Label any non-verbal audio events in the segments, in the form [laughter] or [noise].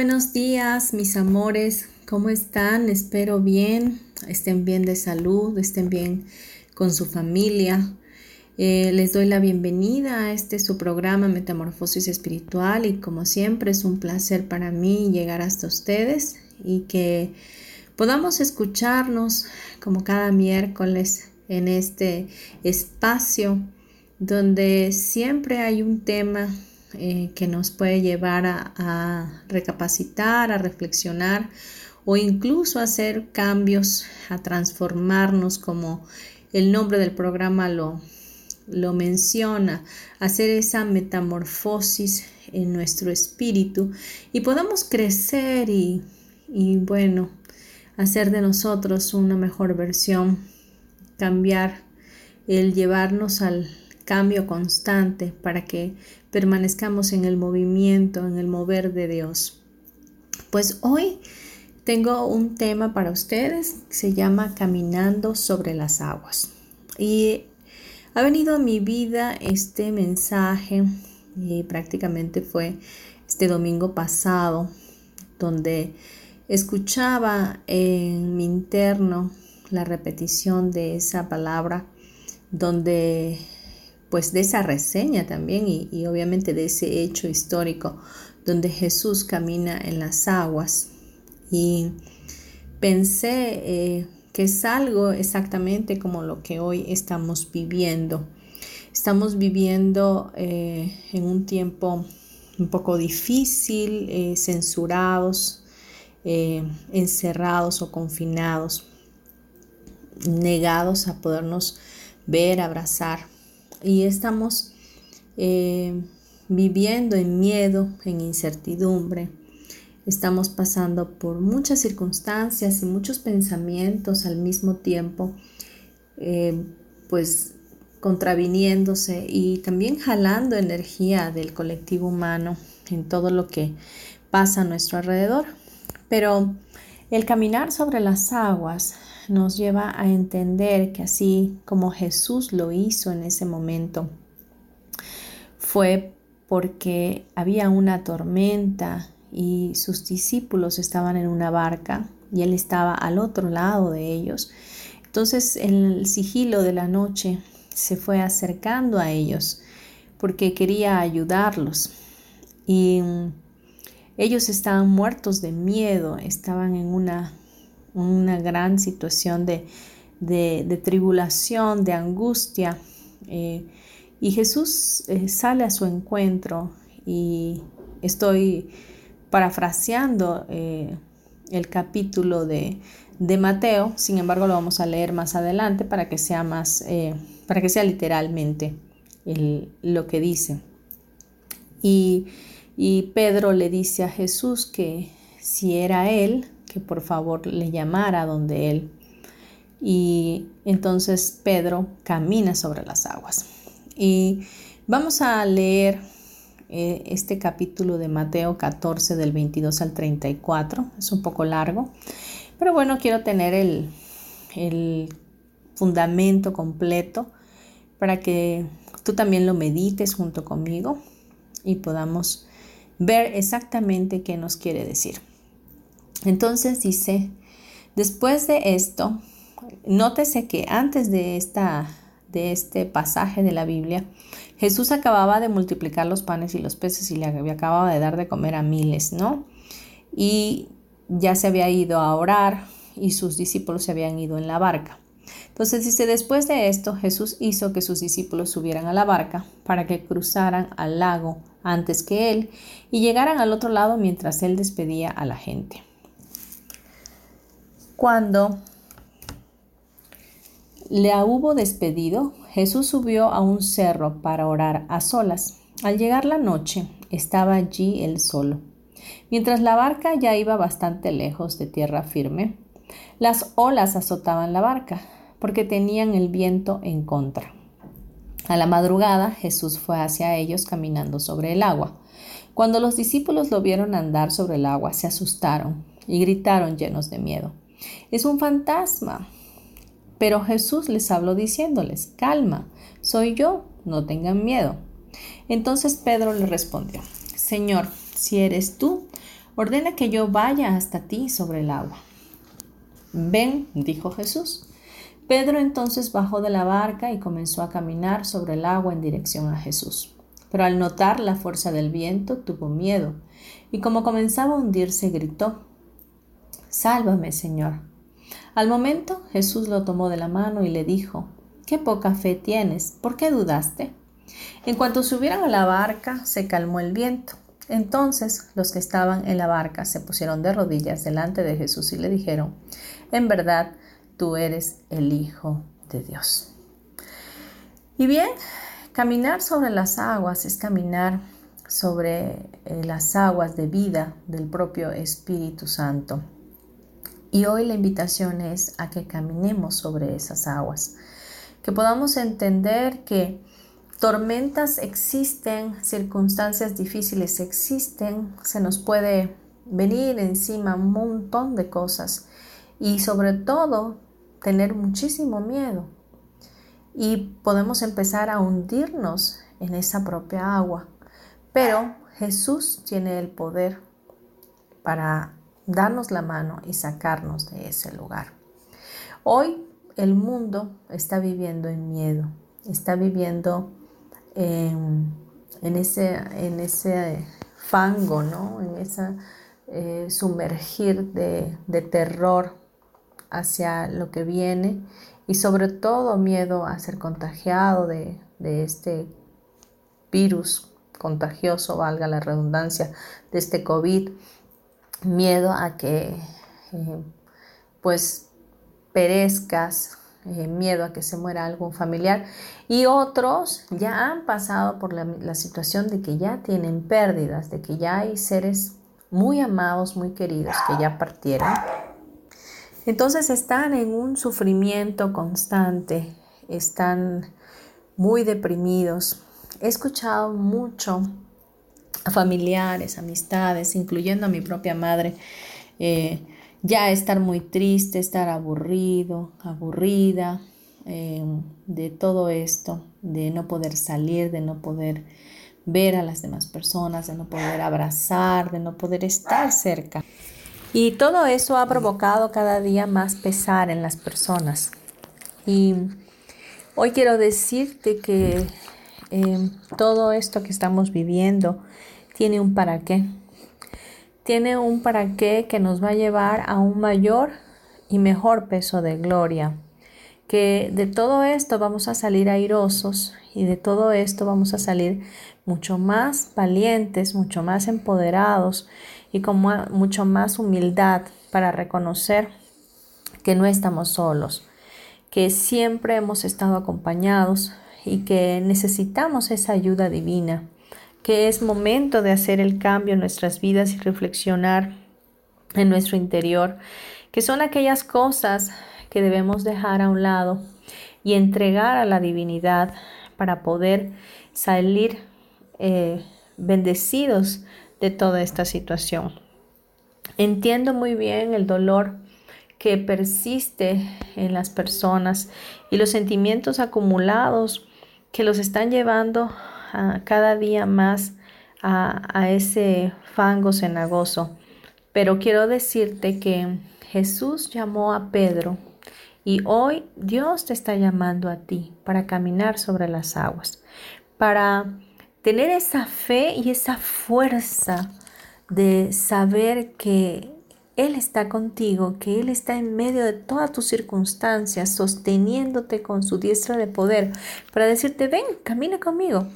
Buenos días, mis amores. ¿Cómo están? Espero bien, estén bien de salud, estén bien con su familia. Eh, les doy la bienvenida a este su programa Metamorfosis Espiritual y como siempre es un placer para mí llegar hasta ustedes y que podamos escucharnos como cada miércoles en este espacio donde siempre hay un tema eh, que nos puede llevar a, recapacitar, a reflexionar o incluso hacer cambios, a transformarnos como el nombre del programa lo, lo menciona, hacer esa metamorfosis en nuestro espíritu y podamos crecer y, y bueno, hacer de nosotros una mejor versión, cambiar el llevarnos al cambio constante para que permanezcamos en el movimiento, en el mover de Dios. Pues hoy tengo un tema para ustedes que se llama Caminando sobre las aguas. Y ha venido a mi vida este mensaje y prácticamente fue este domingo pasado donde escuchaba en mi interno la repetición de esa palabra donde pues de esa reseña también y, obviamente de ese hecho histórico donde Jesús camina en las aguas. Y pensé eh, que es algo exactamente como lo que hoy estamos viviendo. Estamos viviendo eh, en un tiempo un poco difícil, eh, censurados, encerrados o confinados, negados a podernos ver, abrazar y estamos eh, viviendo en miedo, en incertidumbre. Estamos pasando por muchas circunstancias y muchos pensamientos al mismo tiempo, eh, pues contraviniéndose y también jalando energía del colectivo humano en todo lo que pasa a nuestro alrededor. Pero el caminar sobre las aguas nos lleva a entender que así como Jesús lo hizo en ese momento, fue porque había una tormenta y sus discípulos estaban en una barca y él estaba al otro lado de ellos. Entonces en el sigilo de la noche se fue acercando a ellos porque quería ayudarlos y ellos estaban muertos de miedo, estaban en una una gran situación de, tribulación, de angustia. Eh, y Jesús eh, sale a su encuentro y estoy parafraseando eh, el capítulo de, Mateo, sin embargo lo vamos a leer más adelante para que sea más, para que sea literalmente lo que dice. Y, y Pedro le dice a Jesús que si era él, que por favor le llamara donde él. Y entonces Pedro camina sobre las aguas. Y vamos a leer eh, este capítulo de Mateo 14 del 22 al 34. Es un poco largo, pero bueno, quiero tener el, el fundamento completo para que tú también lo medites junto conmigo y podamos ver exactamente qué nos quiere decir. Entonces dice, después de esto, nótese que antes de, esta, de este pasaje de la Biblia, Jesús acababa de multiplicar los panes y los peces y le acababa de dar de comer a miles, ¿no? y ya se había ido a orar y sus discípulos se habían ido en la barca. Entonces dice, después de esto Jesús hizo que sus discípulos subieran a la barca para que cruzaran al lago antes que él y llegaran al otro lado mientras él despedía a la gente. Cuando le hubo despedido, Jesús subió a un cerro para orar a solas. Al llegar la noche, estaba allí él solo. Mientras la barca ya iba bastante lejos de tierra firme, las olas azotaban la barca porque tenían el viento en contra. A la madrugada Jesús fue hacia ellos caminando sobre el agua. Cuando los discípulos lo vieron andar sobre el agua, se asustaron y gritaron llenos de miedo. Es un fantasma. Pero Jesús les habló diciéndoles, calma, soy yo, no tengan miedo. Entonces Pedro le respondió, Señor, si eres tú, ordena que yo vaya hasta ti sobre el agua. Ven, dijo Jesús. Pedro entonces bajó de la barca y comenzó a caminar sobre el agua en dirección a Jesús. Pero al notar la fuerza del viento tuvo miedo y como comenzaba a hundirse gritó, Sálvame, Señor. Al momento Jesús lo tomó de la mano y le dijo, Qué poca fe tienes, ¿por qué dudaste? En cuanto subieron a la barca, se calmó el viento. Entonces los que estaban en la barca se pusieron de rodillas delante de Jesús y le dijeron, En verdad, tú eres el Hijo de Dios. Y bien, caminar sobre las aguas es caminar sobre eh, las aguas de vida del propio Espíritu Santo. Y hoy la invitación es a que caminemos sobre esas aguas, que podamos entender que tormentas existen, circunstancias difíciles existen, se nos puede venir encima un montón de cosas y sobre todo tener muchísimo miedo. Y podemos empezar a hundirnos en esa propia agua. Pero Jesús tiene el poder para darnos la mano y sacarnos de ese lugar. Hoy el mundo está viviendo en miedo, está viviendo en, ese, en ese fango, ¿no? en ese eh, sumergir de, terror hacia lo que viene y sobre todo miedo a ser contagiado de, de este virus contagioso, valga la redundancia, de este COVID miedo a que eh, pues perezcas, eh, miedo a que se muera algún familiar y otros ya han pasado por la, la, situación de que ya tienen pérdidas, de que ya hay seres muy amados, muy queridos que ya partieron. Entonces están en un sufrimiento constante, están muy deprimidos. He escuchado mucho familiares, amistades, incluyendo a mi propia madre, eh, ya estar muy triste, estar aburrido, aburrida eh, de todo esto, de no poder salir, de no poder ver a las demás personas, de no poder abrazar, de no poder estar cerca. Y todo eso ha provocado cada día más pesar en las personas. Y hoy quiero decirte que eh, todo esto que estamos viviendo tiene un para qué. Tiene un para qué que nos va a llevar a un mayor y mejor peso de gloria. Que de todo esto vamos a salir airosos y de todo esto vamos a salir mucho más valientes, mucho más empoderados y con mucho más humildad para reconocer que no estamos solos, que siempre hemos estado acompañados y que necesitamos esa ayuda divina, que es momento de hacer el cambio en nuestras vidas y reflexionar en nuestro interior, que son aquellas cosas que debemos dejar a un lado y entregar a la divinidad para poder salir eh, bendecidos de toda esta situación. Entiendo muy bien el dolor que persiste en las personas y los sentimientos acumulados que los están llevando cada día más a, ese fango cenagoso. Pero quiero decirte que Jesús llamó a Pedro y hoy Dios te está llamando a ti para caminar sobre las aguas, para tener esa fe y esa fuerza de saber que Él está contigo, que Él está en medio de todas tus circunstancias, sosteniéndote con su diestra de poder, para decirte, ven, camina conmigo.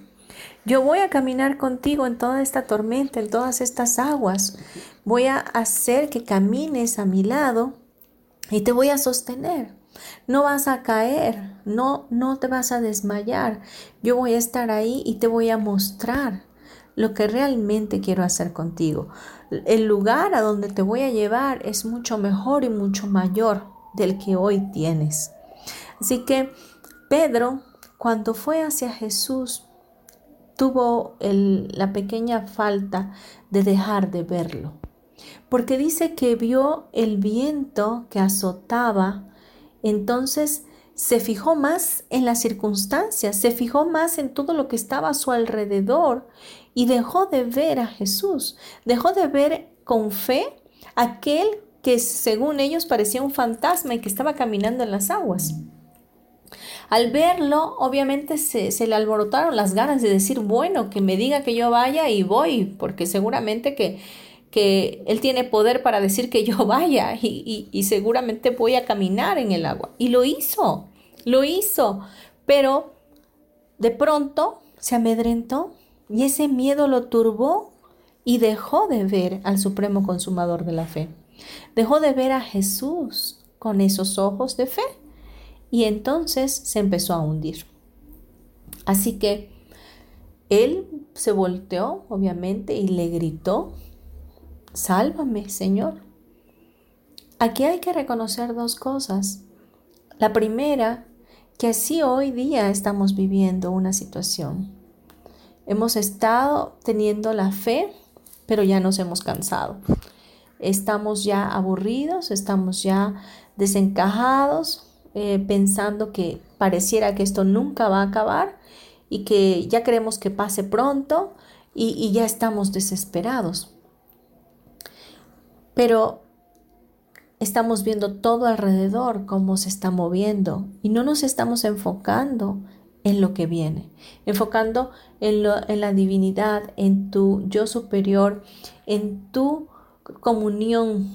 Yo voy a caminar contigo en toda esta tormenta, en todas estas aguas. Voy a hacer que camines a mi lado y te voy a sostener. No vas a caer, no, no te vas a desmayar. Yo voy a estar ahí y te voy a mostrar lo que realmente quiero hacer contigo. El lugar a donde te voy a llevar es mucho mejor y mucho mayor del que hoy tienes. Así que Pedro, cuando fue hacia Jesús, tuvo la pequeña falta de dejar de verlo. Porque dice que vio el viento que azotaba, entonces se fijó más en las circunstancias, se fijó más en todo lo que estaba a su alrededor y dejó de ver a Jesús, dejó de ver con fe aquel que según ellos parecía un fantasma y que estaba caminando en las aguas. Al verlo, obviamente se, le alborotaron las ganas de decir, bueno, que me diga que yo vaya y voy, porque seguramente que, que Él tiene poder para decir que yo [laughs] vaya y, y seguramente voy a caminar en el agua. Y lo hizo, lo hizo, pero de pronto se amedrentó y ese miedo lo turbó y dejó de ver al Supremo Consumador de la Fe. Dejó de ver a Jesús con esos ojos de fe y entonces se empezó a hundir. Así que él se volteó, obviamente, y le gritó, sálvame, Señor. Aquí hay que reconocer dos cosas. La primera, que así hoy día estamos viviendo una situación. Hemos estado teniendo la fe, pero ya nos hemos cansado. Estamos ya aburridos, estamos ya desencajados, eh, pensando que pareciera que esto nunca va a acabar y que ya queremos que pase pronto y, y ya estamos desesperados. Pero estamos viendo todo alrededor, cómo se está moviendo y no nos estamos enfocando en lo que viene, enfocando en, lo, en, la divinidad, en tu yo superior, en tu comunión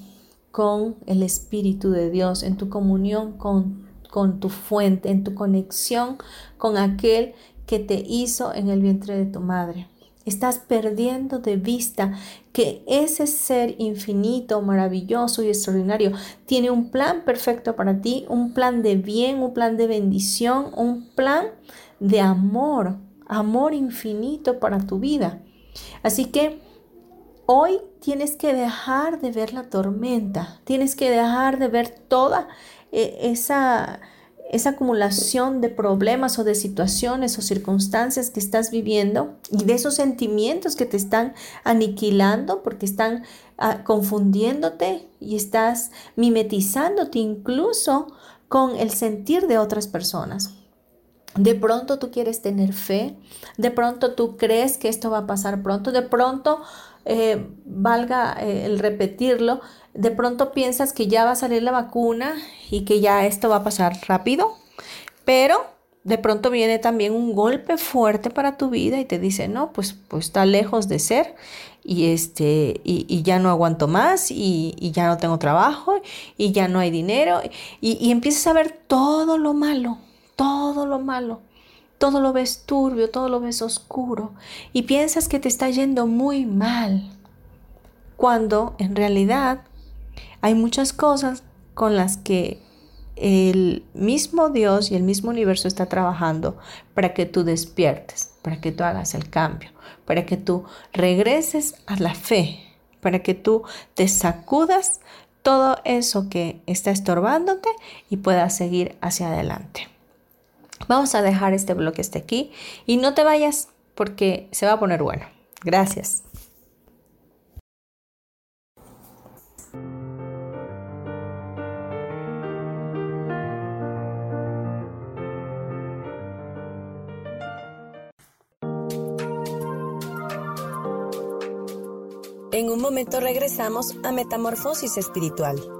con el Espíritu de Dios, en tu comunión con con tu fuente, en tu conexión con aquel que te hizo en el vientre de tu madre. Estás perdiendo de vista que ese ser infinito, maravilloso y extraordinario tiene un plan perfecto para ti, un plan de bien, un plan de bendición, un plan de amor, amor infinito para tu vida. Así que hoy tienes que dejar de ver la tormenta, tienes que dejar de ver toda e, esa, esa acumulación de problemas o de situaciones o circunstancias que estás viviendo y de esos sentimientos que te están aniquilando porque están ah, confundiéndote y estás mimetizándote incluso con el sentir de otras personas. De pronto tú quieres tener fe, de pronto tú crees que esto va a pasar pronto, de pronto, eh, valga eh, el repetirlo, de pronto piensas que ya va a salir la vacuna y que ya esto va a pasar rápido, pero de pronto viene también un golpe fuerte para tu vida y te dice, no, pues, pues está lejos de ser y, este, y, ya no aguanto más y, ya no tengo trabajo y ya no hay dinero y, y empiezas a ver todo lo malo, todo lo malo. Todo lo ves turbio, todo lo ves oscuro y piensas que te está yendo muy mal, cuando en realidad hay muchas cosas con las que el mismo Dios y el mismo universo está trabajando para que tú despiertes, para que tú hagas el cambio, para que tú regreses a la fe, para que tú te sacudas todo eso que está estorbándote y puedas seguir hacia adelante. Vamos a dejar este bloque hasta aquí y no te vayas porque se va a poner bueno. Gracias. En un momento regresamos a Metamorfosis Espiritual.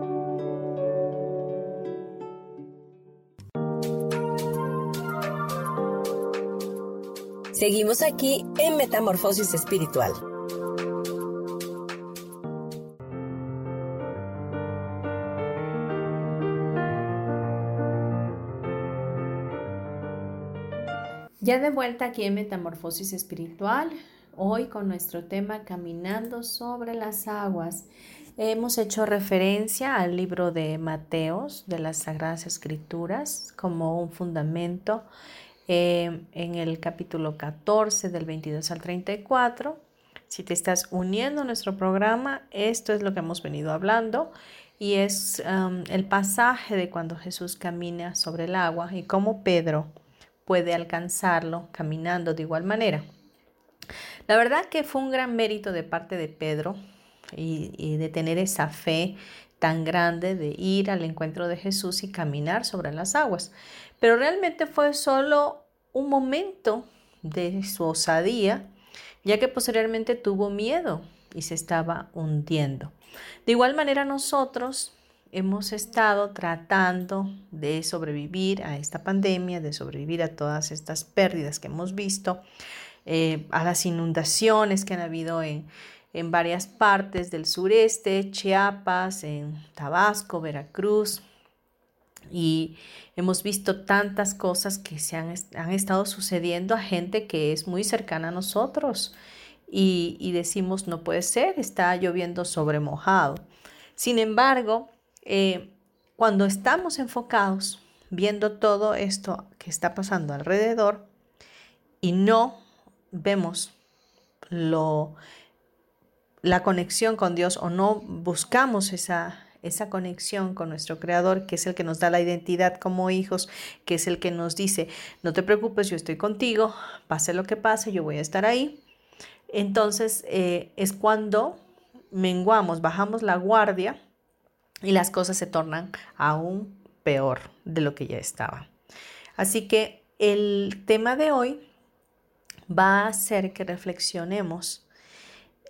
Seguimos aquí en Metamorfosis Espiritual. Ya de vuelta aquí en Metamorfosis Espiritual, hoy con nuestro tema Caminando sobre las aguas. Hemos hecho referencia al libro de Mateos de las Sagradas Escrituras como un fundamento eh, en el capítulo 14 del 22 al 34. Si te estás uniendo a nuestro programa, esto es lo que hemos venido hablando y es um, el pasaje de cuando Jesús camina sobre el agua y cómo Pedro puede alcanzarlo caminando de igual manera. La verdad que fue un gran mérito de parte de Pedro y, de tener esa fe tan grande de ir al encuentro de Jesús y caminar sobre las aguas. Pero realmente fue solo un momento de su osadía, ya que posteriormente tuvo miedo y se estaba hundiendo. De igual manera nosotros hemos estado tratando de sobrevivir a esta pandemia, de sobrevivir a todas estas pérdidas que hemos visto, eh, a las inundaciones que han habido en, en varias partes del sureste, Chiapas, en Tabasco, Veracruz, y hemos visto tantas cosas que se han, han, estado sucediendo a gente que es muy cercana a nosotros y, decimos no puede ser, está lloviendo sobre mojado. Sin embargo, eh, cuando estamos enfocados viendo todo esto que está pasando alrededor y no vemos lo, la conexión con Dios o no buscamos esa, esa conexión con nuestro Creador, que es el que nos da la identidad como hijos, que es el que nos dice, no te preocupes, yo estoy contigo, pase lo que pase, yo voy a estar ahí. Entonces eh, es cuando menguamos, bajamos la guardia y las cosas se tornan aún peor de lo que ya estaba. Así que el tema de hoy va a hacer que reflexionemos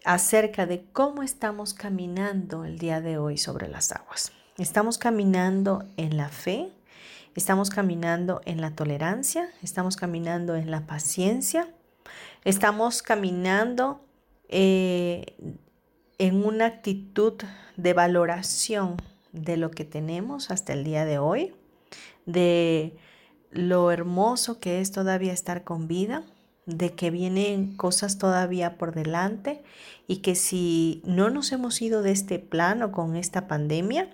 acerca de cómo estamos caminando el día de hoy sobre las aguas. Estamos caminando en la fe, estamos caminando en la tolerancia, estamos caminando en la paciencia, estamos caminando eh, en una actitud de valoración de lo que tenemos hasta el día de hoy, de lo hermoso que es todavía estar con vida, de que vienen cosas todavía por delante y que si no nos hemos ido de este plano con esta pandemia,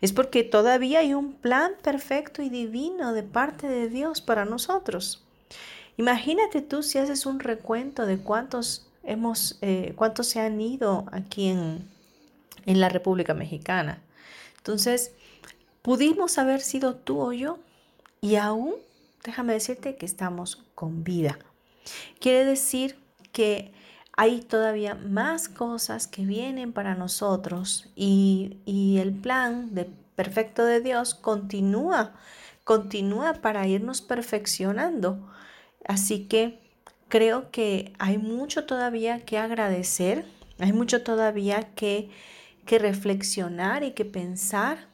es porque todavía hay un plan perfecto y divino de parte de Dios para nosotros. Imagínate tú si haces un recuento de cuántos hemos, eh, cuántos se han ido aquí en, en la República Mexicana. Entonces, pudimos haber sido tú o yo y aún, déjame decirte que estamos con vida. Quiere decir que hay todavía más cosas que vienen para nosotros y, y el plan de perfecto de Dios continúa, continúa para irnos perfeccionando. Así que creo que hay mucho todavía que agradecer, hay mucho todavía que, que reflexionar y que pensar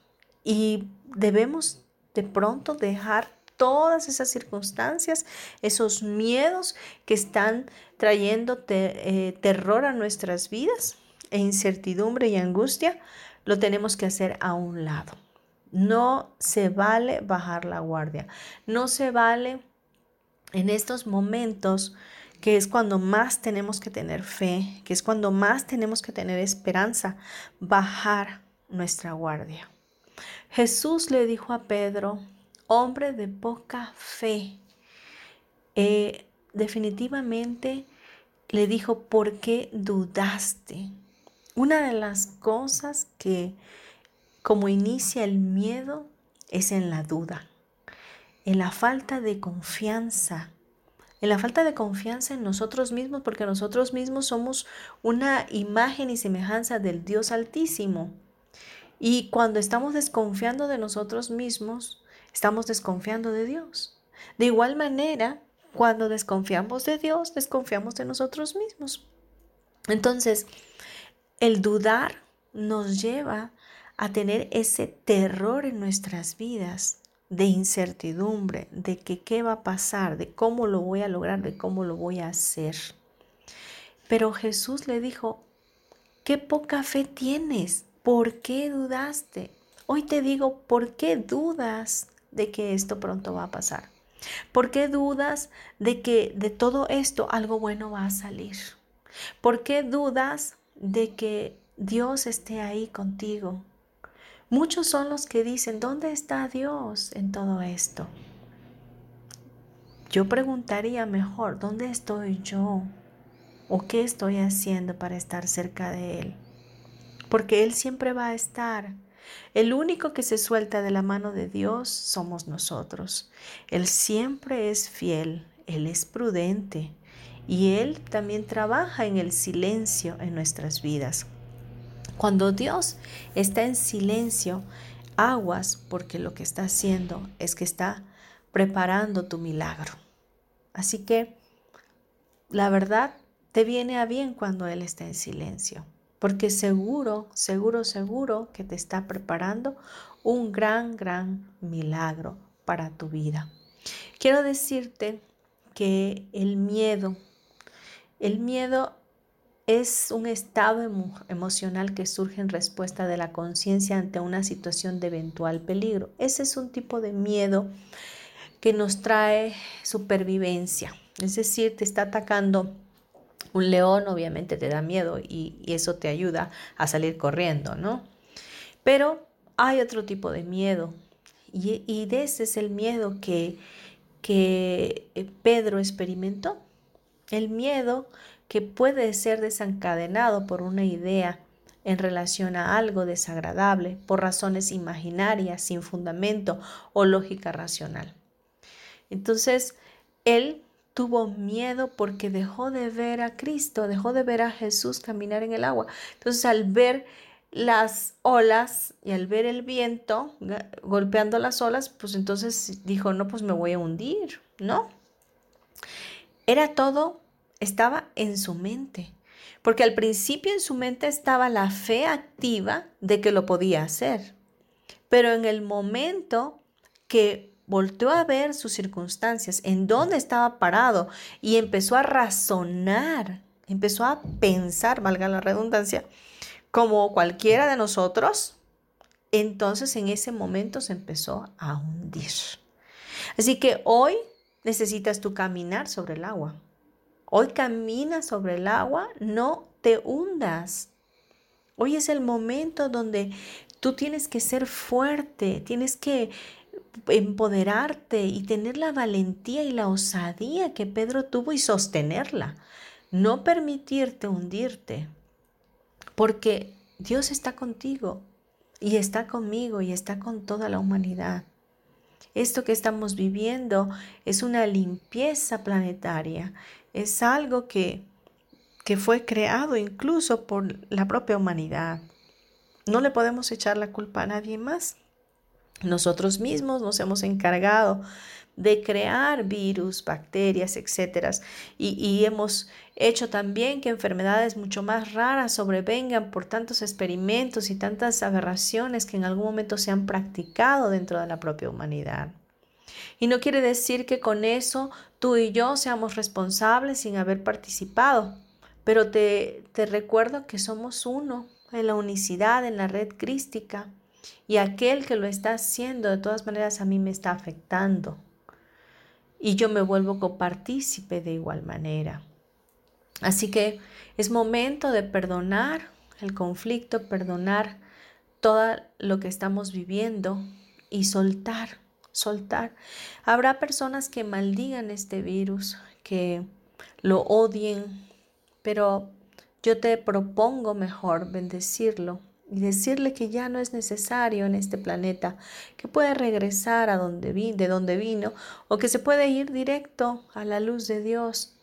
y debemos de pronto dejar todas esas circunstancias, esos miedos que están trayendo eh, terror a nuestras vidas e incertidumbre y angustia, lo tenemos que hacer a un lado. No se vale bajar la guardia, no se vale en estos momentos que es cuando más tenemos que tener fe, que es cuando más tenemos que tener esperanza, bajar nuestra guardia. Jesús le dijo a Pedro, hombre de poca fe, eh, definitivamente le dijo, ¿por qué dudaste? Una de las cosas que como inicia el miedo es en la duda, en la falta de confianza, en la falta de confianza en nosotros mismos, porque nosotros mismos somos una imagen y semejanza del Dios Altísimo. Y cuando estamos desconfiando de nosotros mismos, estamos desconfiando de Dios. De igual manera, cuando desconfiamos de Dios, desconfiamos de nosotros mismos. Entonces, el dudar nos lleva a tener ese terror en nuestras vidas de incertidumbre, de que qué va a pasar, de cómo lo voy a lograr, de cómo lo voy a hacer. Pero Jesús le dijo, qué poca fe tienes, ¿por qué dudaste? Hoy te digo, ¿por qué dudas de que esto pronto va a pasar? ¿Por qué dudas de que de todo esto algo bueno va a salir? ¿Por qué dudas de que Dios esté ahí contigo? Muchos son los que dicen, ¿dónde está Dios en todo esto? Yo preguntaría mejor, ¿dónde estoy yo? ¿O qué estoy haciendo para estar cerca de Él? Porque Él siempre va a estar. El único que se suelta de la mano de Dios somos nosotros. Él siempre es fiel, Él es prudente y Él también trabaja en el silencio en nuestras vidas. Cuando Dios está en silencio, aguas porque lo que está haciendo es que está preparando tu milagro. Así que la verdad te viene a bien cuando Él está en silencio porque seguro, seguro, seguro que te está preparando un gran, gran milagro para tu vida. Quiero decirte que el miedo, el miedo es un estado emocional que surge en respuesta de la conciencia ante una situación de eventual peligro. Ese es un tipo de miedo que nos trae supervivencia, es decir, te está atacando un león obviamente te da miedo y, eso te ayuda a salir corriendo, ¿no? Pero hay otro tipo de miedo y, ese es el miedo que, que eh, Pedro experimentó. El miedo que puede ser desencadenado por una idea en relación a algo desagradable por razones imaginarias, sin fundamento o lógica racional. Entonces, él tuvo miedo porque dejó de ver a Cristo, dejó de ver a Jesús caminar en el agua. Entonces al ver las olas y al ver el viento golpeando las olas, pues entonces dijo, no, pues me voy a hundir, ¿no? Era todo, estaba en su mente, porque al principio en su mente estaba la fe activa de que lo podía hacer, pero en el momento que volteó a ver sus circunstancias, en dónde estaba parado y empezó a razonar, empezó a pensar, valga la redundancia, como cualquiera de nosotros, entonces en ese momento se empezó a hundir. Así que hoy necesitas tú caminar sobre el agua. Hoy camina sobre el agua, no te hundas. Hoy es el momento donde tú tienes que ser fuerte, tienes que empoderarte y tener la valentía y la osadía que Pedro tuvo y sostenerla. No permitirte hundirte, porque Dios está contigo y está conmigo y está con toda la humanidad. Esto que estamos viviendo es una limpieza planetaria, es algo que, que fue creado incluso por la propia humanidad. No le podemos echar la culpa a nadie más. Nosotros mismos nos hemos encargado de crear virus, bacterias, etcétera. Y, hemos hecho también que enfermedades mucho más raras sobrevengan por tantos experimentos y tantas aberraciones que en algún momento se han practicado dentro de la propia humanidad. Y no quiere decir que con eso tú y yo seamos responsables sin haber participado, pero te, te recuerdo que somos uno en la unicidad, en la red crística, y aquel que lo está haciendo de todas maneras a mí me está afectando y yo me vuelvo copartícipe de igual manera. Así que es momento de perdonar el conflicto, perdonar todo lo que estamos viviendo y soltar, soltar. Habrá personas que maldigan este virus, que lo odien, pero yo te propongo mejor bendecirlo y decirle que ya no es necesario en este planeta, que puede regresar a donde de donde vino o que se puede ir directo a la luz de Dios,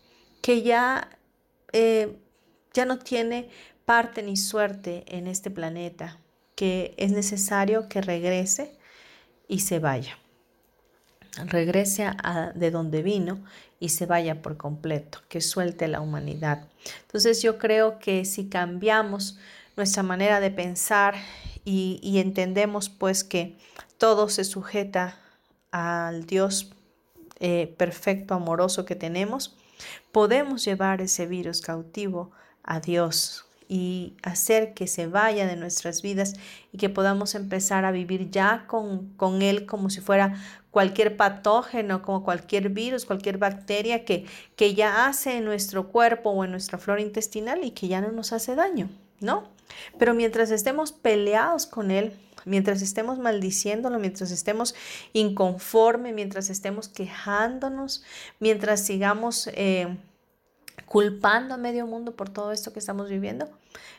que ya, eh, ya no tiene parte ni suerte en este planeta, que es necesario que regrese y se vaya. Regrese a, de donde vino y se vaya por completo, que suelte la humanidad. Entonces yo creo que si cambiamos nuestra manera de pensar y, entendemos pues que todo se sujeta al Dios eh, perfecto, amoroso que tenemos, podemos llevar ese virus cautivo a Dios y hacer que se vaya de nuestras vidas y que podamos empezar a vivir ya con, con Él como si fuera cualquier patógeno, como cualquier virus, cualquier bacteria que, que ya hace en nuestro cuerpo o en nuestra flora intestinal y que ya no nos hace daño, ¿no? Pero mientras estemos peleados con Él, mientras estemos maldiciéndolo, mientras estemos inconforme, mientras estemos quejándonos, mientras sigamos eh, culpando a medio mundo por todo esto que estamos viviendo,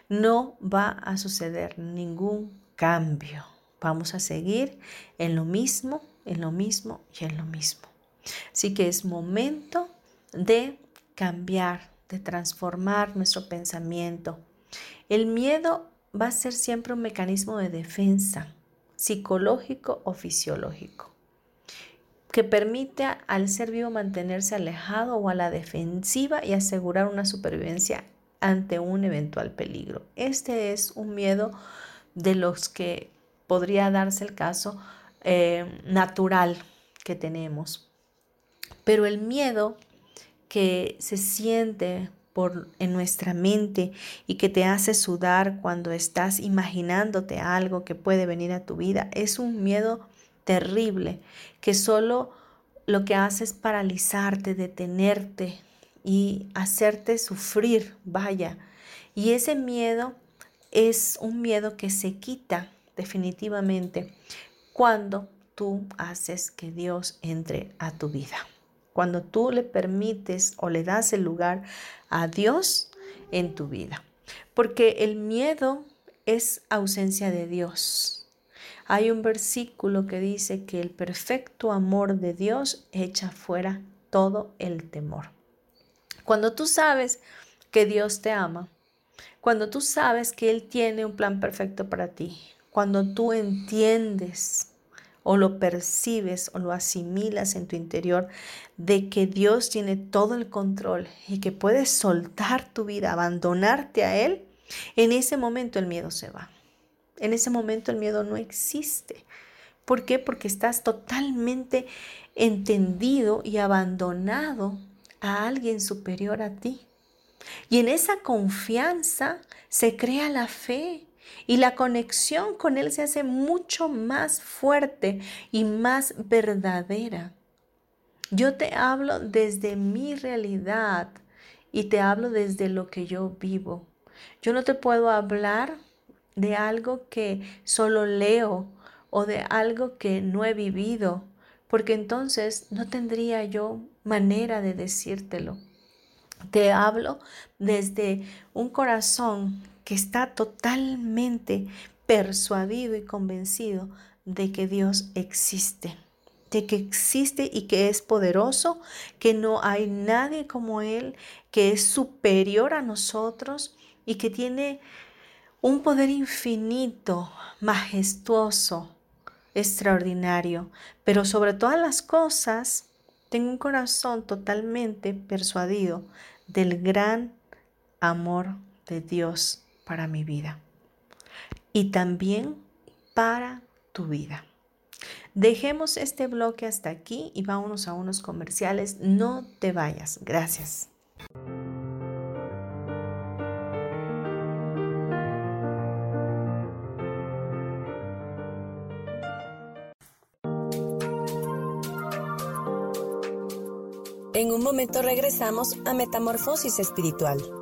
no va a suceder ningún cambio. Vamos a seguir en lo mismo, en lo mismo y en lo mismo. Así que es momento de cambiar, de transformar nuestro pensamiento, el miedo va a ser siempre un mecanismo de defensa, psicológico o fisiológico, que permite al ser vivo mantenerse alejado o a la defensiva y asegurar una supervivencia ante un eventual peligro. Este es un miedo de los que podría darse el caso eh, natural que tenemos. Pero el miedo que se siente en nuestra mente y que te hace sudar cuando estás imaginándote algo que puede venir a tu vida. Es un miedo terrible que solo lo que hace es paralizarte, detenerte y hacerte sufrir, vaya. Y ese miedo es un miedo que se quita definitivamente cuando tú haces que Dios entre a tu vida. Cuando tú le permites o le das el lugar a Dios en tu vida. Porque el miedo es ausencia de Dios. Hay un versículo que dice que el perfecto amor de Dios echa fuera todo el temor. Cuando tú sabes que Dios te ama, cuando tú sabes que Él tiene un plan perfecto para ti, cuando tú entiendes o lo percibes o lo asimilas en tu interior de que Dios tiene todo el control y que puedes soltar tu vida, abandonarte a Él, en ese momento el miedo se va. En ese momento el miedo no existe. ¿Por qué? Porque estás totalmente entendido y abandonado a alguien superior a ti. Y en esa confianza se crea la fe, y la conexión con Él se hace mucho más fuerte y más verdadera. Yo te hablo desde mi realidad y te hablo desde lo que yo vivo. Yo no te puedo hablar de algo que solo leo o de algo que no he vivido, porque entonces no tendría yo manera de decírtelo. Te hablo desde un corazón que está totalmente persuadido y convencido de que Dios existe, de que existe y que es poderoso, que no hay nadie como Él, que es superior a nosotros y que tiene un poder infinito, majestuoso, extraordinario, pero sobre todas las cosas, tengo un corazón totalmente persuadido del gran amor de Dios para mi vida y también para tu vida. Dejemos este bloque hasta aquí y vámonos a unos comerciales. No te vayas. Gracias. En un momento regresamos a Metamorfosis Espiritual.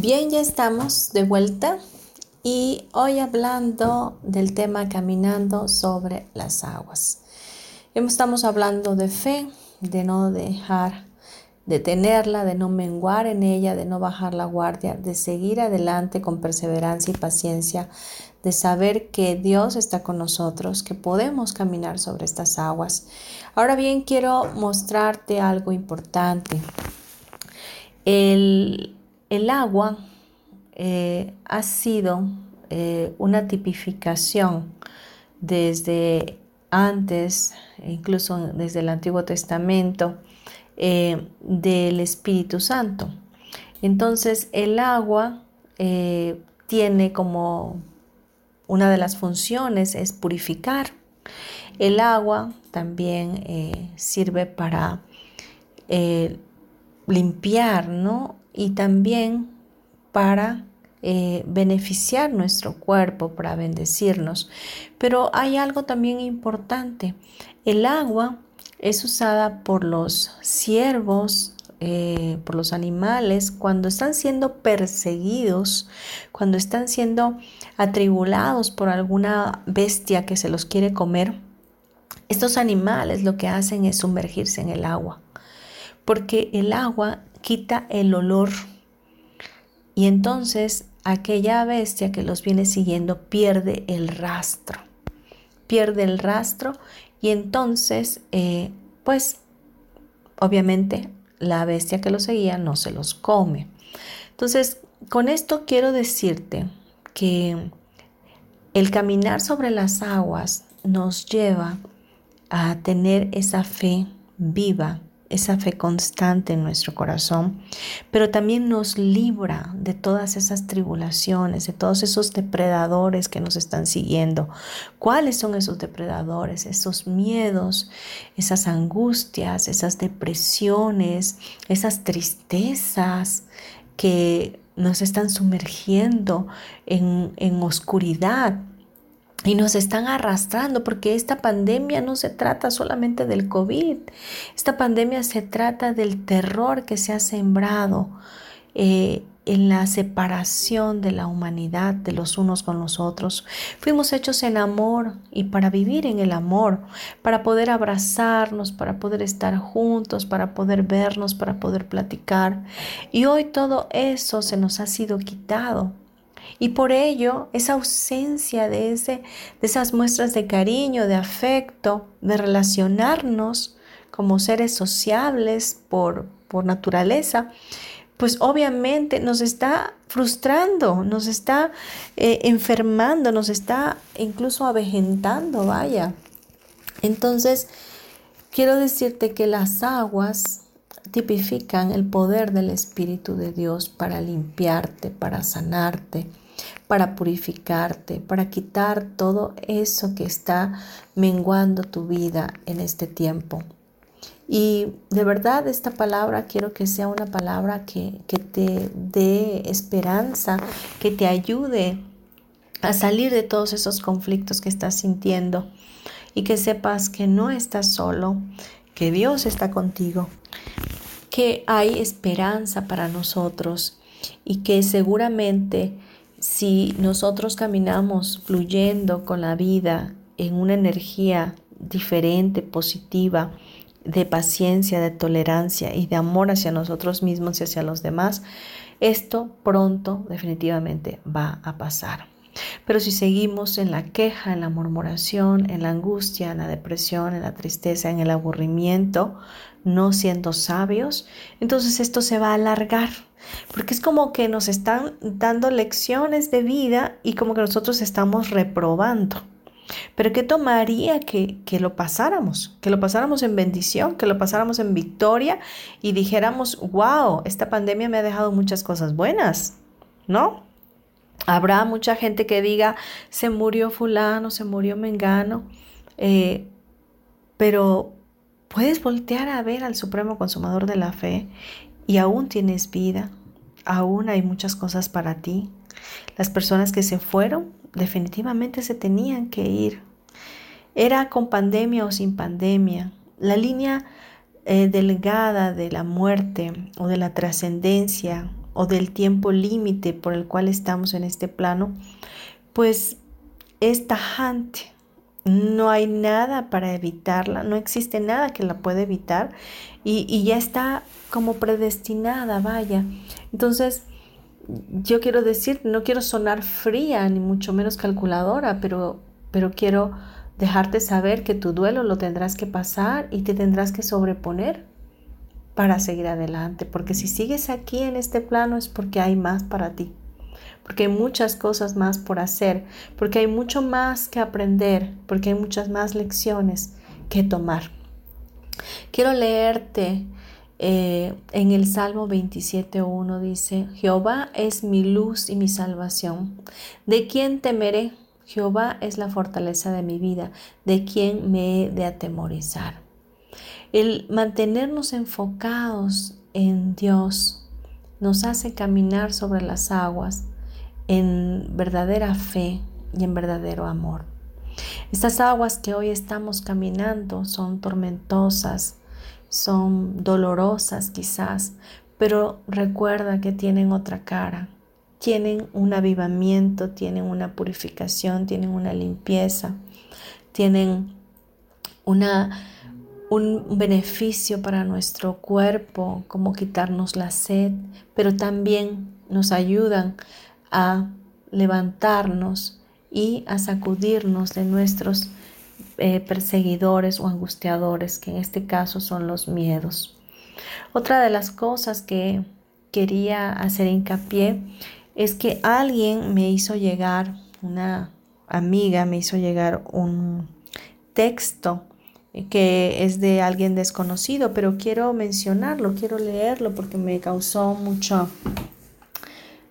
Bien, ya estamos de vuelta y hoy hablando del tema caminando sobre las aguas. Estamos hablando de fe, de no dejar de tenerla, de no menguar en ella, de no bajar la guardia, de seguir adelante con perseverancia y paciencia, de saber que Dios está con nosotros, que podemos caminar sobre estas aguas. Ahora bien, quiero mostrarte algo importante. El, el agua eh, ha sido eh, una tipificación desde antes, incluso desde el Antiguo Testamento, eh, del Espíritu Santo. Entonces el agua tiene como una de las funciones es purificar. El agua también sirve para limpiar, ¿no? Y también para eh, beneficiar nuestro cuerpo, para bendecirnos. Pero hay algo también importante. El agua es usada por los siervos, eh, por los animales, cuando están siendo perseguidos, cuando están siendo atribulados por alguna bestia que se los quiere comer. Estos animales lo que hacen es sumergirse en el agua, porque el agua quita el olor. Y entonces aquella bestia que los viene siguiendo pierde el rastro. Pierde el rastro y entonces, eh, pues, obviamente la bestia que los seguía no se los come. Entonces, con esto quiero decirte que el caminar sobre las aguas nos lleva a tener esa fe viva esa fe constante en nuestro corazón, pero también nos libra de todas esas tribulaciones, de todos esos depredadores que nos están siguiendo. ¿Cuáles son esos depredadores? Esos miedos, esas angustias, esas depresiones, esas tristezas que nos están sumergiendo en, en oscuridad. Y nos están arrastrando porque esta pandemia no se trata solamente del COVID, esta pandemia se trata del terror que se ha sembrado eh, en la separación de la humanidad de los unos con los otros. Fuimos hechos en amor y para vivir en el amor, para poder abrazarnos, para poder estar juntos, para poder vernos, para poder platicar. Y hoy todo eso se nos ha sido quitado. Y por ello, esa ausencia de, ese, de esas muestras de cariño, de afecto, de relacionarnos como seres sociables por, por naturaleza, pues obviamente nos está frustrando, nos está eh, enfermando, nos está incluso avejentando, vaya. Entonces, quiero decirte que las aguas tipifican el poder del Espíritu de Dios para limpiarte, para sanarte, para purificarte, para quitar todo eso que está menguando tu vida en este tiempo. Y de verdad esta palabra quiero que sea una palabra que, que te dé esperanza, que te ayude a salir de todos esos conflictos que estás sintiendo y que sepas que no estás solo, que Dios está contigo, que hay esperanza para nosotros y que seguramente si nosotros caminamos fluyendo con la vida en una energía diferente, positiva, de paciencia, de tolerancia y de amor hacia nosotros mismos y hacia los demás, esto pronto definitivamente va a pasar. Pero si seguimos en la queja, en la murmuración, en la angustia, en la depresión, en la tristeza, en el aburrimiento, no siendo sabios, entonces esto se va a alargar. Porque es como que nos están dando lecciones de vida y como que nosotros estamos reprobando. Pero ¿qué tomaría que, que, lo pasáramos? Que lo pasáramos en bendición, que lo pasáramos en victoria y dijéramos, wow, esta pandemia me ha dejado muchas cosas buenas, ¿no? Habrá mucha gente que diga, se murió fulano, se murió mengano, eh, pero puedes voltear a ver al Supremo Consumador de la Fe y aún tienes vida, aún hay muchas cosas para ti. Las personas que se fueron definitivamente se tenían que ir. Era con pandemia o sin pandemia. La línea eh, delgada de la muerte o de la trascendencia o del tiempo límite por el cual estamos en este plano, pues es tajante. No hay nada para evitarla, no existe nada que la pueda evitar y, ya está como predestinada, vaya. Entonces, yo quiero decir, no quiero sonar fría ni mucho menos calculadora, pero quiero dejarte saber que tu duelo lo tendrás que pasar y te tendrás que sobreponer para seguir adelante, porque si sigues aquí en este plano es porque hay más para ti, porque hay muchas cosas más por hacer, porque hay mucho más que aprender, porque hay muchas más lecciones que tomar. Quiero leerte eh, en el Salmo 27.1 dice, Jehová es mi luz y mi salvación. ¿De quién temeré? Jehová es la fortaleza de mi vida. ¿De quién me he de atemorizar? El mantenernos enfocados en Dios nos hace caminar sobre las aguas en verdadera fe y en verdadero amor. Estas aguas que hoy estamos caminando son tormentosas, son dolorosas quizás, pero recuerda que tienen otra cara, tienen un avivamiento, tienen una purificación, tienen una limpieza, tienen una un beneficio para nuestro cuerpo, como quitarnos la sed, pero también nos ayudan a levantarnos y a sacudirnos de nuestros eh, perseguidores o angustiadores, que en este caso son los miedos. Otra de las cosas que quería hacer hincapié es que alguien me hizo llegar, una amiga me hizo llegar un texto que es de alguien desconocido, pero quiero mencionarlo, quiero leerlo porque me causó mucho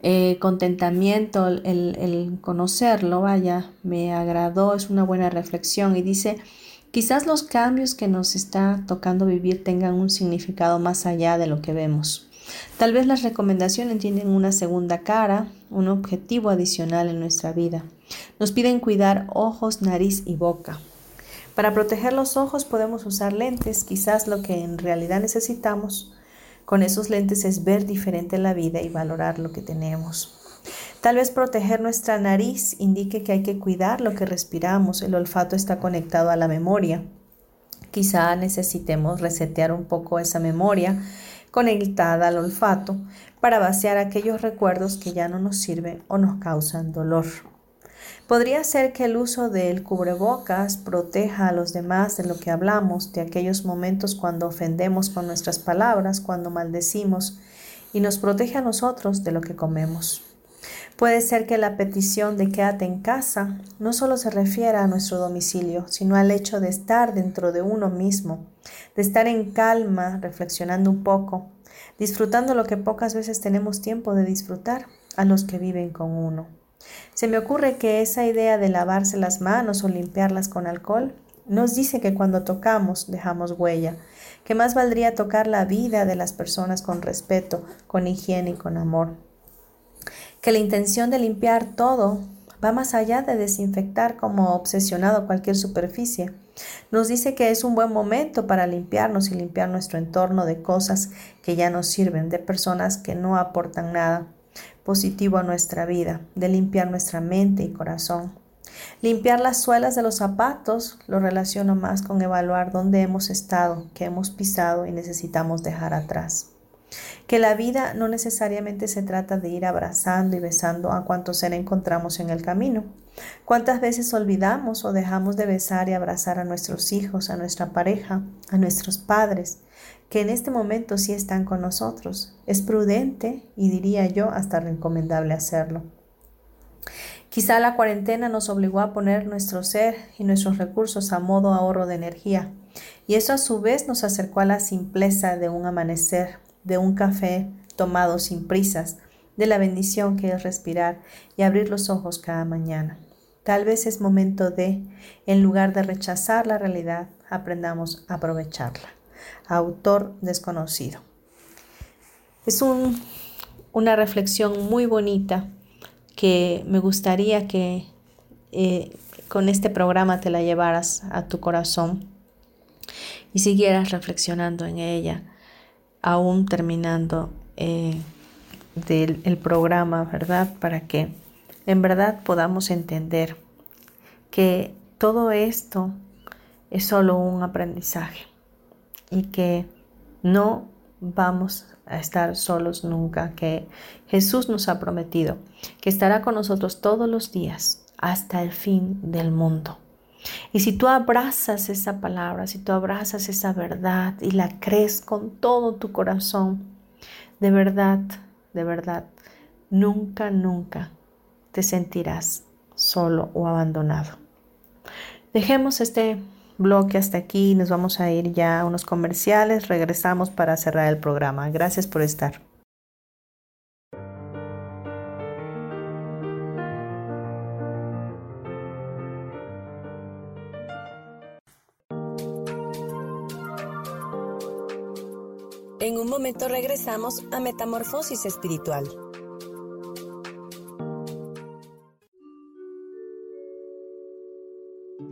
eh, contentamiento el, conocerlo, vaya, me agradó, es una buena reflexión y dice, quizás los cambios que nos está tocando vivir tengan un significado más allá de lo que vemos. Tal vez las recomendaciones tienen una segunda cara, un objetivo adicional en nuestra vida. Nos piden cuidar ojos, nariz y boca. Para proteger los ojos podemos usar lentes, quizás lo que en realidad necesitamos con esos lentes es ver diferente la vida y valorar lo que tenemos. Tal vez proteger nuestra nariz indique que hay que cuidar lo que respiramos. El olfato está conectado a la memoria. Quizá necesitemos resetear un poco esa memoria conectada al olfato para vaciar aquellos recuerdos que ya no nos sirven o nos causan dolor. Podría ser que el uso del cubrebocas proteja a los demás de lo que hablamos, de aquellos momentos cuando ofendemos con nuestras palabras, cuando maldecimos, y nos protege a nosotros de lo que comemos. Puede ser que la petición de quédate en casa no solo se refiera a nuestro domicilio, sino al hecho de estar dentro de uno mismo, de estar en calma, reflexionando un poco, disfrutando lo que pocas veces tenemos tiempo de disfrutar a los que viven con uno. Se me ocurre que esa idea de lavarse las manos o limpiarlas con alcohol nos dice que cuando tocamos dejamos huella, que más valdría tocar la vida de las personas con respeto, con higiene y con amor. Que la intención de limpiar todo va más allá de desinfectar como obsesionado cualquier superficie. Nos dice que es un buen momento para limpiarnos y limpiar nuestro entorno de cosas que ya nos sirven, de personas que no aportan nada positivo a nuestra vida, de limpiar nuestra mente y corazón. Limpiar las suelas de los zapatos lo relaciono más con evaluar dónde hemos estado, qué hemos pisado y necesitamos dejar atrás. Que la vida no necesariamente se trata de ir abrazando y besando a cuantos ser encontramos en el camino. ¿Cuántas veces olvidamos o dejamos de besar y abrazar a nuestros hijos, a nuestra pareja, a nuestros padres, que en este momento sí están con nosotros. Es prudente y diría yo hasta recomendable hacerlo. Quizá la cuarentena nos obligó a poner nuestro ser y nuestros recursos a modo ahorro de energía, y eso a su vez nos acercó a la simpleza de un amanecer, de un café tomado sin prisas, de la bendición que es respirar y abrir los ojos cada mañana. Tal vez es momento de, en lugar de rechazar la realidad, aprendamos a aprovecharla autor desconocido. Es una reflexión muy bonita que me gustaría que eh, con este programa te la llevaras a tu corazón y siguieras reflexionando en ella, aún terminando eh, del el programa, ¿verdad? Para que en verdad podamos entender que todo esto es solo un aprendizaje y que no vamos a estar solos nunca, que Jesús nos ha prometido que estará con nosotros todos los días hasta el fin del mundo. Y si tú abrazas esa palabra, si tú abrazas esa verdad y la crees con todo tu corazón, de verdad, de verdad, nunca, nunca te sentirás solo o abandonado. Dejemos este bloque hasta aquí. Nos vamos a ir ya a unos comerciales. Regresamos para cerrar el programa. Gracias por estar. En un momento regresamos a Metamorfosis Espiritual.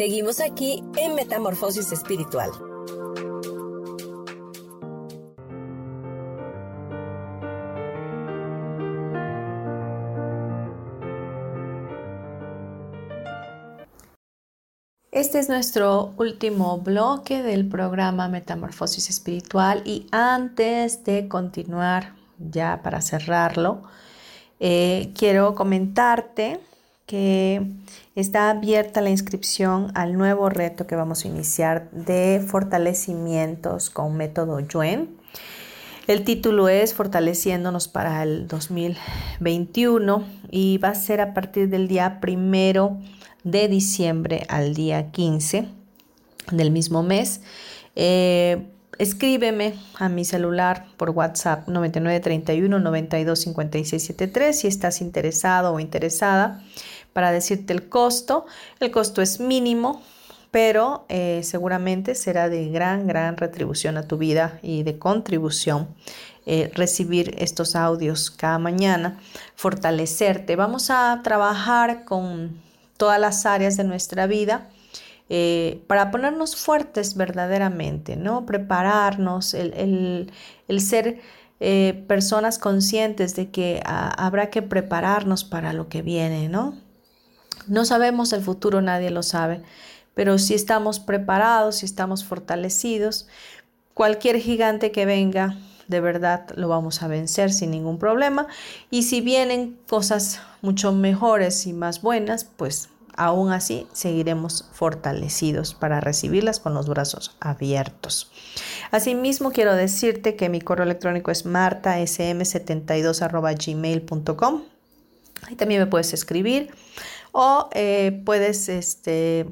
Seguimos aquí en Metamorfosis Espiritual. Este es nuestro último bloque del programa Metamorfosis Espiritual y antes de continuar ya para cerrarlo, eh, quiero comentarte que está abierta la inscripción al nuevo reto que vamos a iniciar de fortalecimientos con método Yuen. El título es Fortaleciéndonos para el 2021 y va a ser a partir del día primero de diciembre al día 15 del mismo mes. Eh, escríbeme a mi celular por WhatsApp 9931 92 si estás interesado o interesada para decirte el costo. El costo es mínimo, pero eh, seguramente será de gran, gran retribución a tu vida y de contribución. Eh, recibir estos audios cada mañana, fortalecerte. Vamos a trabajar con todas las áreas de nuestra vida eh, para ponernos fuertes verdaderamente, ¿no? Prepararnos, el, ser personas conscientes de que ah, habrá que prepararnos para lo que viene, ¿no? No sabemos el futuro, nadie lo sabe, pero si estamos preparados, si estamos fortalecidos, cualquier gigante que venga, de verdad lo vamos a vencer sin ningún problema. Y si vienen cosas mucho mejores y más buenas, pues aún así seguiremos fortalecidos para recibirlas con los brazos abiertos. Asimismo, quiero decirte que mi correo electrónico es martasm72.gmail.com. Ahí también me puedes escribir o eh, puedes este,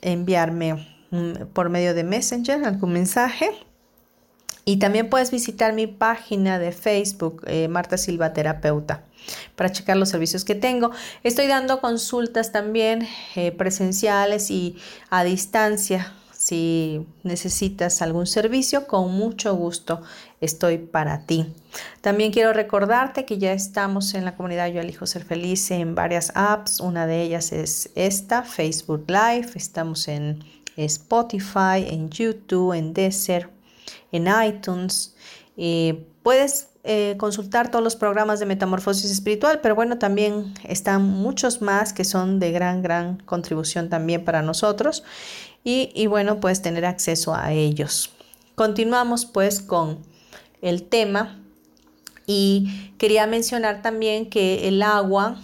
enviarme por medio de Messenger algún mensaje. Y también puedes visitar mi página de Facebook, eh, Marta Silva Terapeuta, para checar los servicios que tengo. Estoy dando consultas también eh, presenciales y a distancia si necesitas algún servicio, con mucho gusto estoy para ti. También quiero recordarte que ya estamos en la comunidad Yo elijo ser feliz en varias apps. Una de ellas es esta, Facebook Live. Estamos en Spotify, en YouTube, en Deezer, en iTunes. Eh, puedes eh, consultar todos los programas de Metamorfosis Espiritual, pero bueno, también están muchos más que son de gran, gran contribución también para nosotros y, bueno, puedes tener acceso a ellos. Continuamos pues con el tema. Y quería mencionar también que el agua,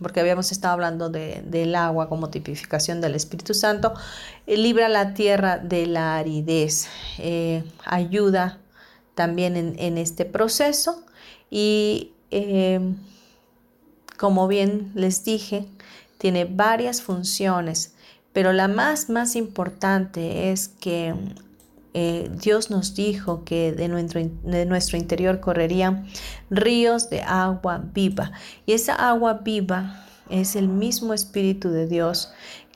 porque habíamos estado hablando del agua como tipificación del Espíritu Santo, eh, libra la tierra de la aridez, eh, ayuda también en, este proceso. Y eh, como bien les dije, tiene varias funciones pero la más, más importante es que eh, Dios nos dijo que de nuestro, de nuestro interior correrían ríos de agua viva. Y esa agua viva es el mismo Espíritu de Dios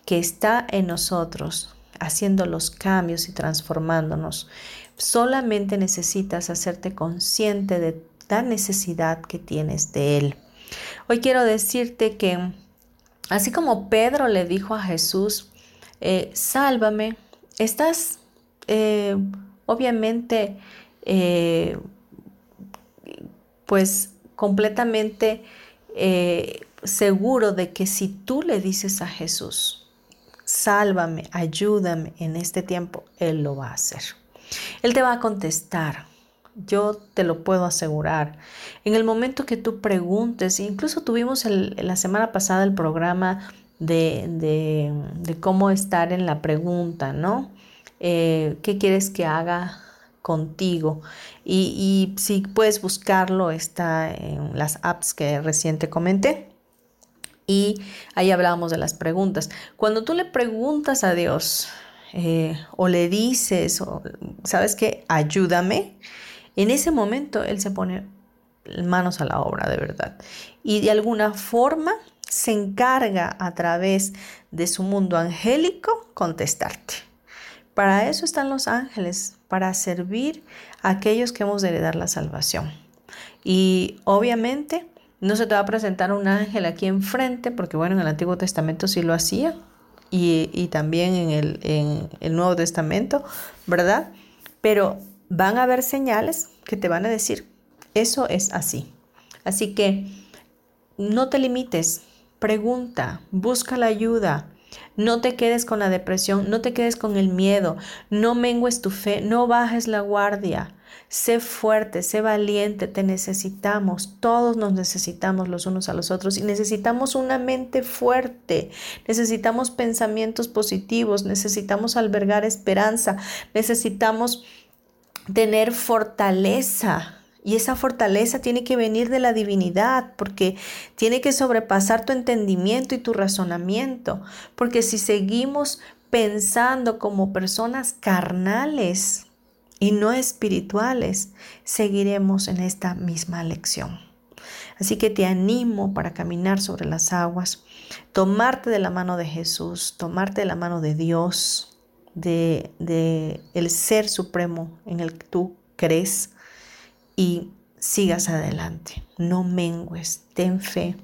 que está en nosotros, haciendo los cambios y transformándonos. Solamente necesitas hacerte consciente de la necesidad que tienes de Él. Hoy quiero decirte que Así como Pedro le dijo a Jesús, eh, sálvame, estás eh, obviamente eh, pues completamente seguro de que si tú le dices a Jesús, sálvame, ayúdame en este tiempo, Él lo va a hacer. Él te va a contestar. Yo te lo puedo asegurar. En el momento que tú preguntes, incluso tuvimos la semana pasada el programa de, cómo estar en la pregunta, ¿no? Eh, ¿Qué quieres que haga contigo? Y, si puedes buscarlo, está en las apps que recién te comenté. Y ahí hablábamos de las preguntas. Cuando tú le preguntas a Dios eh, o le dices, o, ¿sabes qué? Ayúdame. En ese momento Él se pone manos a la obra, de verdad. Y de alguna forma se encarga a través de su mundo angélico contestarte. Para eso están los ángeles, para servir a aquellos que hemos de heredar la salvación. Y obviamente no se te va a presentar un ángel aquí enfrente, porque bueno, en el Antiguo Testamento sí lo hacía, y, también en el, en el Nuevo Testamento, ¿verdad? Pero van a haber señales que te van a decir, eso es así. Así que no te limites, pregunta, busca la ayuda. No te quedes con la depresión, no te quedes con el miedo, no mengues tu fe, no bajes la guardia. Sé fuerte, sé valiente, te necesitamos, todos nos necesitamos los unos a los otros y necesitamos una mente fuerte, necesitamos pensamientos positivos, necesitamos albergar esperanza, necesitamos tener fortaleza. Y esa fortaleza tiene que venir de la divinidad, porque tiene que sobrepasar tu entendimiento y tu razonamiento, porque si seguimos pensando como personas carnales, y no espirituales, seguiremos en esta misma lección. Así que te animo para caminar sobre las aguas, tomarte de la mano de Jesús, tomarte de la mano de Dios, de, de el ser supremo en el que tú crees y sigas adelante. No mengues, ten fe.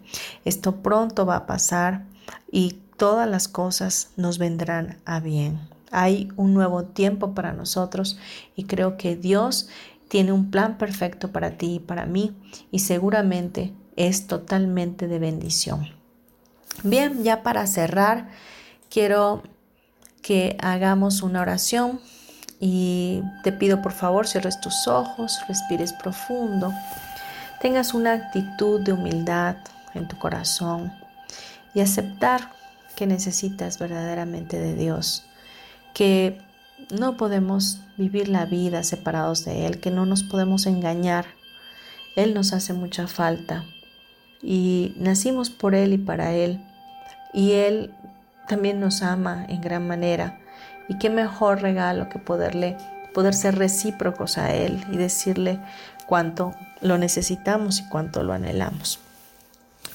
Esto pronto va a pasar y todas las cosas nos vendrán a bien. Hay un nuevo tiempo para nosotros y creo que Dios tiene un plan perfecto para ti y para mí y seguramente es totalmente de bendición. Bien, ya para cerrar, quiero que hagamos una oración y te pido por favor cierres tus ojos, respires profundo, tengas una actitud de humildad en tu corazón y aceptar que necesitas verdaderamente de Dios que no podemos vivir la vida separados de Él, que no nos podemos engañar. Él nos hace mucha falta y nacimos por Él y para Él. Y Él también nos ama en gran manera. Y qué mejor regalo que poderle, poder ser recíprocos a Él y decirle cuánto lo necesitamos y cuánto lo anhelamos.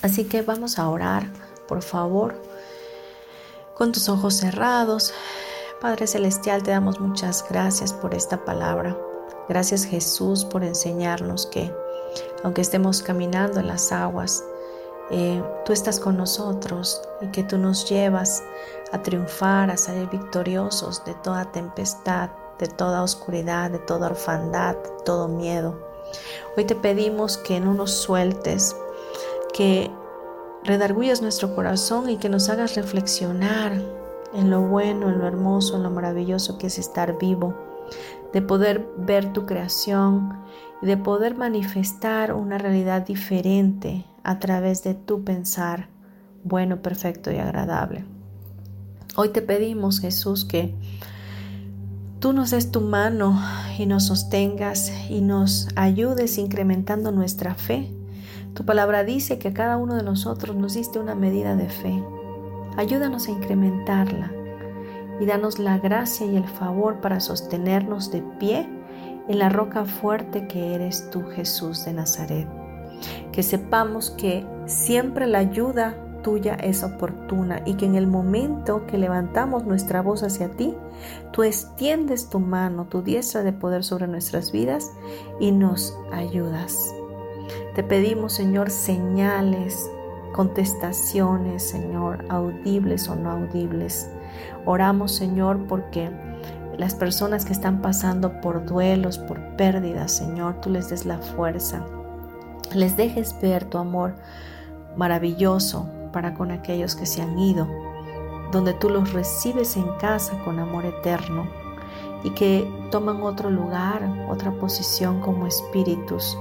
Así que vamos a orar, por favor, con tus ojos cerrados. Padre Celestial, te damos muchas gracias por esta palabra. Gracias Jesús por enseñarnos que aunque estemos caminando en las aguas, eh, tú estás con nosotros y que tú nos llevas a triunfar, a salir victoriosos de toda tempestad, de toda oscuridad, de toda orfandad, de todo miedo. Hoy te pedimos que no nos sueltes, que redargullas nuestro corazón y que nos hagas reflexionar en lo bueno, en lo hermoso, en lo maravilloso que es estar vivo, de poder ver tu creación y de poder manifestar una realidad diferente a través de tu pensar bueno, perfecto y agradable. Hoy te pedimos, Jesús, que tú nos des tu mano y nos sostengas y nos ayudes incrementando nuestra fe. Tu palabra dice que a cada uno de nosotros nos diste una medida de fe. Ayúdanos a incrementarla y danos la gracia y el favor para sostenernos de pie en la roca fuerte que eres tú, Jesús de Nazaret. Que sepamos que siempre la ayuda tuya es oportuna y que en el momento que levantamos nuestra voz hacia ti, tú extiendes tu mano, tu diestra de poder sobre nuestras vidas y nos ayudas. Te pedimos, Señor, señales, contestaciones, Señor, audibles o no audibles. Oramos, Señor, porque las personas que están pasando por duelos, por pérdidas, Señor, tú les des la fuerza. Les dejes ver tu amor maravilloso para con aquellos que se han ido, donde tú los recibes en casa con amor eterno y que toman otro lugar, otra posición como espíritus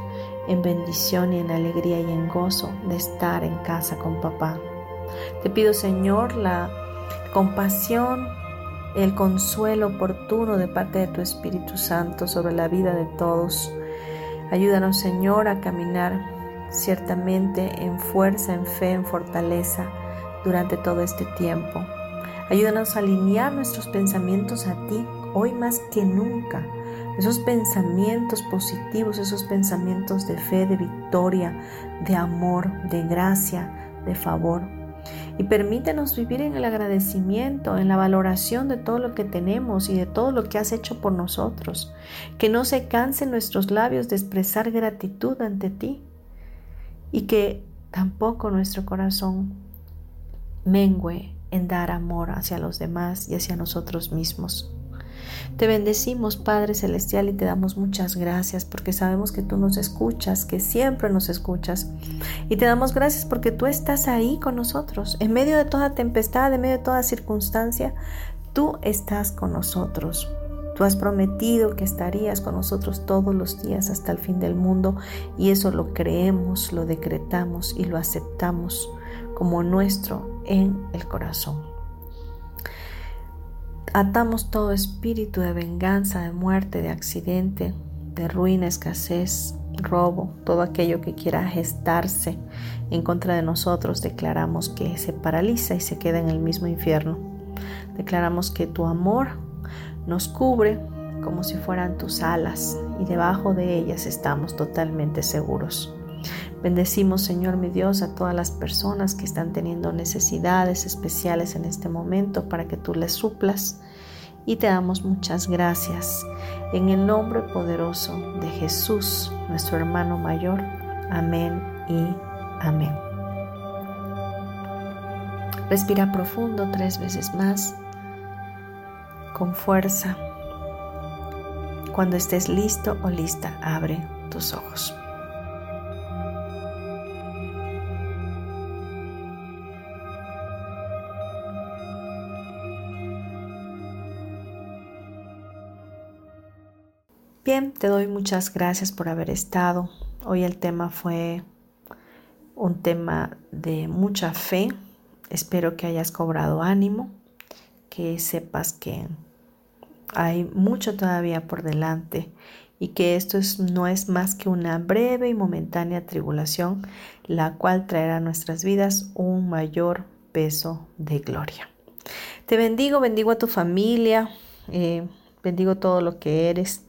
en bendición y en alegría y en gozo de estar en casa con papá. Te pido, Señor, la compasión, el consuelo oportuno de parte de tu Espíritu Santo sobre la vida de todos. Ayúdanos, Señor, a caminar ciertamente en fuerza, en fe, en fortaleza durante todo este tiempo. Ayúdanos a alinear nuestros pensamientos a ti hoy más que nunca. Esos pensamientos positivos, esos pensamientos de fe, de victoria, de amor, de gracia, de favor. Y permítenos vivir en el agradecimiento, en la valoración de todo lo que tenemos y de todo lo que has hecho por nosotros. Que no se cansen nuestros labios de expresar gratitud ante ti. Y que tampoco nuestro corazón mengue en dar amor hacia los demás y hacia nosotros mismos. Te bendecimos, Padre Celestial, y te damos muchas gracias porque sabemos que tú nos escuchas, que siempre nos escuchas. Y te damos gracias porque tú estás ahí con nosotros. En medio de toda tempestad, en medio de toda circunstancia, tú estás con nosotros. Tú has prometido que estarías con nosotros todos los días hasta el fin del mundo y eso lo creemos, lo decretamos y lo aceptamos como nuestro en el corazón. Atamos todo espíritu de venganza, de muerte, de accidente, de ruina, escasez, robo, todo aquello que quiera gestarse en contra de nosotros, declaramos que se paraliza y se queda en el mismo infierno. Declaramos que tu amor nos cubre como si fueran tus alas y debajo de ellas estamos totalmente seguros. Bendecimos, Señor mi Dios, a todas las personas que están teniendo necesidades especiales en este momento para que tú les suplas. Y te damos muchas gracias. En el nombre poderoso de Jesús, nuestro hermano mayor. Amén y amén. Respira profundo tres veces más, con fuerza. Cuando estés listo o lista, abre tus ojos. Bien, te doy muchas gracias por haber estado. Hoy el tema fue un tema de mucha fe. Espero que hayas cobrado ánimo, que sepas que hay mucho todavía por delante y que esto no es más que una breve y momentánea tribulación, la cual traerá a nuestras vidas un mayor peso de gloria. Te bendigo, bendigo a tu familia, eh, bendigo todo lo que eres.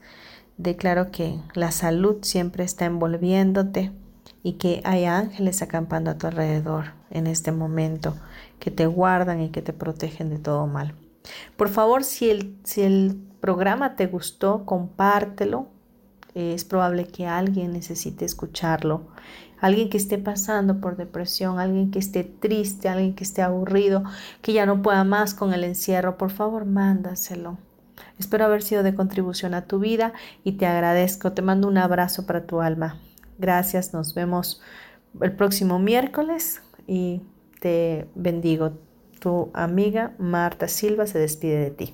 Declaro que la salud siempre está envolviéndote y que hay ángeles acampando a tu alrededor en este momento que te guardan y que te protegen de todo mal. Por favor, si el, si el programa te gustó, compártelo. Es probable que alguien necesite escucharlo. Alguien que esté pasando por depresión, alguien que esté triste, alguien que esté aburrido, que ya no pueda más con el encierro. Por favor, mándaselo Espero haber sido de contribución a tu vida y te agradezco. Te mando un abrazo para tu alma. Gracias, nos vemos el próximo miércoles y te bendigo. Tu amiga Marta Silva se despide de ti.